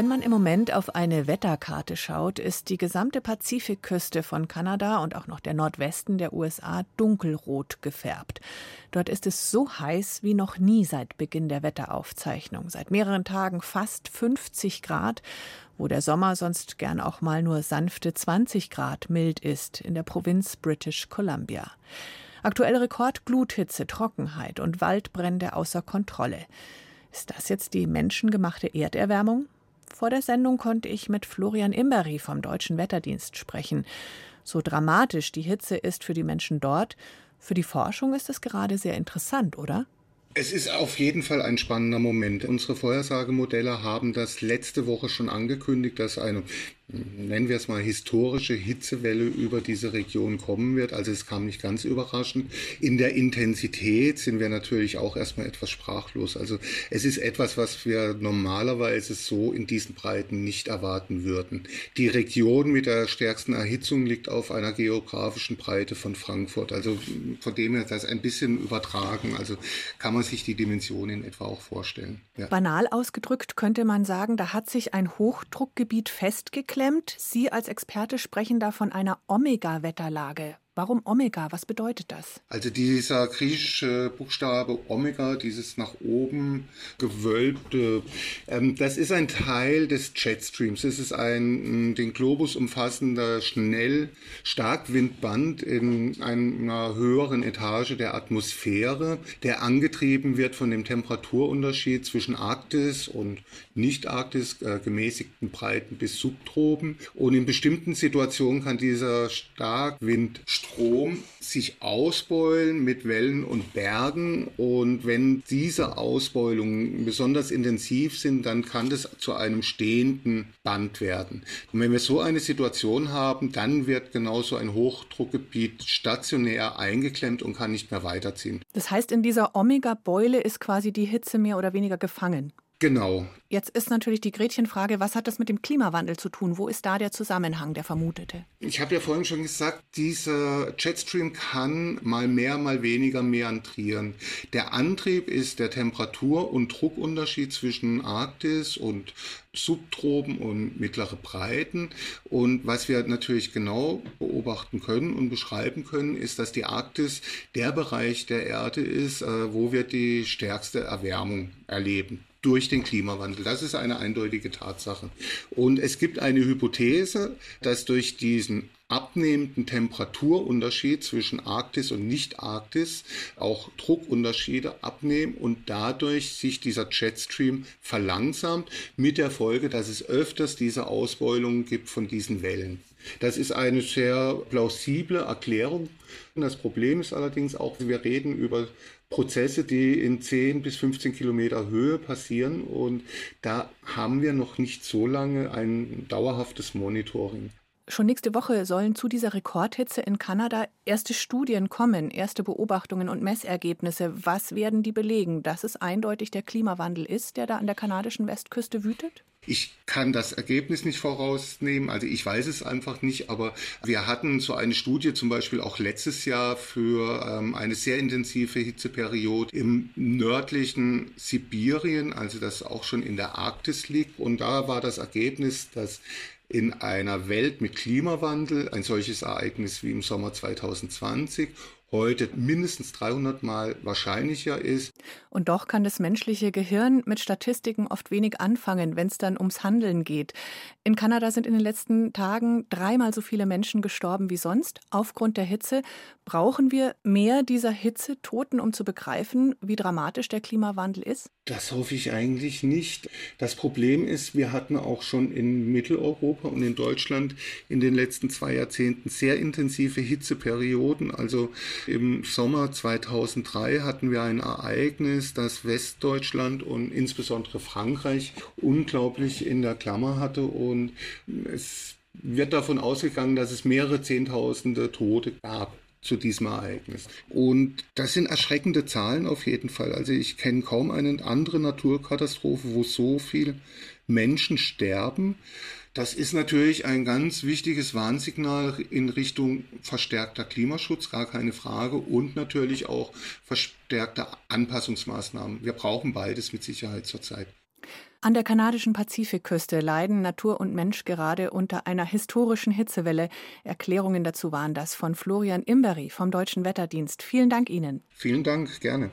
Wenn man im Moment auf eine Wetterkarte schaut, ist die gesamte Pazifikküste von Kanada und auch noch der Nordwesten der USA dunkelrot gefärbt. Dort ist es so heiß wie noch nie seit Beginn der Wetteraufzeichnung. Seit mehreren Tagen fast 50 Grad, wo der Sommer sonst gern auch mal nur sanfte 20 Grad mild ist in der Provinz British Columbia. Aktuell Rekordgluthitze, Trockenheit und Waldbrände außer Kontrolle. Ist das jetzt die menschengemachte Erderwärmung? Vor der Sendung konnte ich mit Florian Imbery vom Deutschen Wetterdienst sprechen. So dramatisch die Hitze ist für die Menschen dort, für die Forschung ist es gerade sehr interessant, oder? Es ist auf jeden Fall ein spannender Moment. Unsere Vorhersagemodelle haben das letzte Woche schon angekündigt, dass eine nennen wir es mal, historische Hitzewelle über diese Region kommen wird. Also es kam nicht ganz überraschend. In der Intensität sind wir natürlich auch erstmal etwas sprachlos. Also es ist etwas, was wir normalerweise so in diesen Breiten nicht erwarten würden. Die Region mit der stärksten Erhitzung liegt auf einer geografischen Breite von Frankfurt. Also von dem her das ein bisschen übertragen. Also kann man sich die Dimension in etwa auch vorstellen. Ja. Banal ausgedrückt könnte man sagen, da hat sich ein Hochdruckgebiet festgeklemmt geklemmt. Sie als Experte sprechen da von einer Omega-Wetterlage. Warum Omega? Was bedeutet das? Also dieser griechische Buchstabe Omega, dieses nach oben gewölbte, ähm, das ist ein Teil des Jetstreams. Es ist ein den Globus umfassender schnell Starkwindband in einer höheren Etage der Atmosphäre, der angetrieben wird von dem Temperaturunterschied zwischen Arktis und Nicht-Arktis, äh, gemäßigten Breiten bis Subtropen. Und in bestimmten Situationen kann dieser Starkwind Strom sich ausbeulen mit Wellen und Bergen. Und wenn diese Ausbeulungen besonders intensiv sind, dann kann das zu einem stehenden Band werden. Und wenn wir so eine Situation haben, dann wird genauso ein Hochdruckgebiet stationär eingeklemmt und kann nicht mehr weiterziehen. Das heißt, in dieser Omega-Beule ist quasi die Hitze mehr oder weniger gefangen. Genau. Jetzt ist natürlich die Gretchenfrage, was hat das mit dem Klimawandel zu tun? Wo ist da der Zusammenhang, der vermutete? Ich habe ja vorhin schon gesagt, dieser Jetstream kann mal mehr, mal weniger meandrieren. Der Antrieb ist der Temperatur- und Druckunterschied zwischen Arktis und Subtropen und mittlere Breiten. Und was wir natürlich genau beobachten können und beschreiben können, ist, dass die Arktis der Bereich der Erde ist, äh, wo wir die stärkste Erwärmung erleben durch den Klimawandel. Das ist eine eindeutige Tatsache. Und es gibt eine Hypothese, dass durch diesen abnehmenden Temperaturunterschied zwischen Arktis und Nicht-Arktis auch Druckunterschiede abnehmen und dadurch sich dieser Jetstream verlangsamt mit der Folge, dass es öfters diese Ausbeulungen gibt von diesen Wellen. Das ist eine sehr plausible Erklärung. Das Problem ist allerdings auch, wir reden über Prozesse, die in 10 bis 15 Kilometer Höhe passieren und da haben wir noch nicht so lange ein dauerhaftes Monitoring. Schon nächste Woche sollen zu dieser Rekordhitze in Kanada erste Studien kommen, erste Beobachtungen und Messergebnisse. Was werden die belegen, dass es eindeutig der Klimawandel ist, der da an der kanadischen Westküste wütet? Ich kann das Ergebnis nicht vorausnehmen, also ich weiß es einfach nicht, aber wir hatten so eine Studie zum Beispiel auch letztes Jahr für ähm, eine sehr intensive Hitzeperiode im nördlichen Sibirien, also das auch schon in der Arktis liegt. Und da war das Ergebnis, dass in einer Welt mit Klimawandel ein solches Ereignis wie im Sommer 2020 heute mindestens 300 Mal wahrscheinlicher ist. Und doch kann das menschliche Gehirn mit Statistiken oft wenig anfangen, wenn es dann ums Handeln geht. In Kanada sind in den letzten Tagen dreimal so viele Menschen gestorben wie sonst aufgrund der Hitze. Brauchen wir mehr dieser Hitzetoten, um zu begreifen, wie dramatisch der Klimawandel ist? Das hoffe ich eigentlich nicht. Das Problem ist, wir hatten auch schon in Mitteleuropa und in Deutschland in den letzten zwei Jahrzehnten sehr intensive Hitzeperioden. Also im Sommer 2003 hatten wir ein Ereignis, das Westdeutschland und insbesondere Frankreich unglaublich in der Klammer hatte und es wird davon ausgegangen, dass es mehrere Zehntausende Tote gab zu diesem Ereignis. Und das sind erschreckende Zahlen auf jeden Fall. Also ich kenne kaum eine andere Naturkatastrophe, wo so viele Menschen sterben. Das ist natürlich ein ganz wichtiges Warnsignal in Richtung verstärkter Klimaschutz, gar keine Frage, und natürlich auch verstärkter Anpassungsmaßnahmen. Wir brauchen beides mit Sicherheit zurzeit. An der kanadischen Pazifikküste leiden Natur und Mensch gerade unter einer historischen Hitzewelle. Erklärungen dazu waren das von Florian Imbery vom Deutschen Wetterdienst. Vielen Dank Ihnen. Vielen Dank, gerne.